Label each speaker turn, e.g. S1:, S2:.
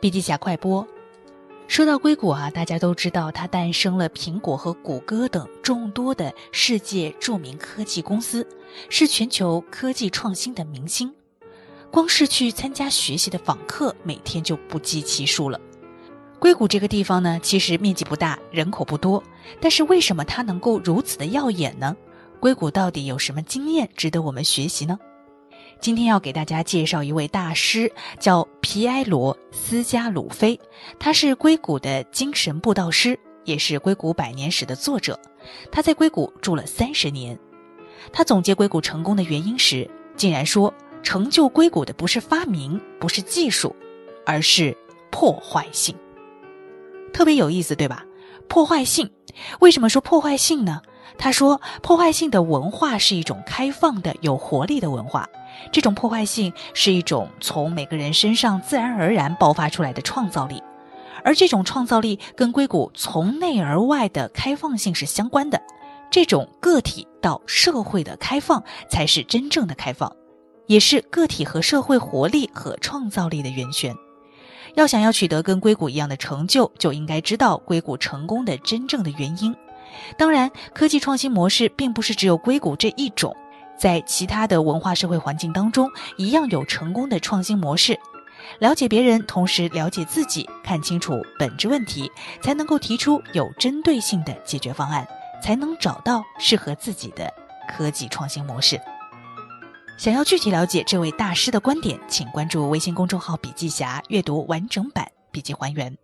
S1: 笔记侠快播。说到硅谷啊，大家都知道它诞生了苹果和谷歌等众多的世界著名科技公司，是全球科技创新的明星。光是去参加学习的访客，每天就不计其数了。硅谷这个地方呢，其实面积不大，人口不多，但是为什么它能够如此的耀眼呢？硅谷到底有什么经验值得我们学习呢？今天要给大家介绍一位大师，叫皮埃罗·斯加鲁菲，他是硅谷的精神布道师，也是硅谷百年史的作者。他在硅谷住了三十年。他总结硅谷成功的原因时，竟然说：成就硅谷的不是发明，不是技术，而是破坏性。特别有意思，对吧？破坏性，为什么说破坏性呢？他说，破坏性的文化是一种开放的、有活力的文化。这种破坏性是一种从每个人身上自然而然爆发出来的创造力，而这种创造力跟硅谷从内而外的开放性是相关的。这种个体到社会的开放才是真正的开放，也是个体和社会活力和创造力的源泉。要想要取得跟硅谷一样的成就，就应该知道硅谷成功的真正的原因。当然，科技创新模式并不是只有硅谷这一种。在其他的文化社会环境当中，一样有成功的创新模式。了解别人，同时了解自己，看清楚本质问题，才能够提出有针对性的解决方案，才能找到适合自己的科技创新模式。想要具体了解这位大师的观点，请关注微信公众号“笔记侠”，阅读完整版笔记还原。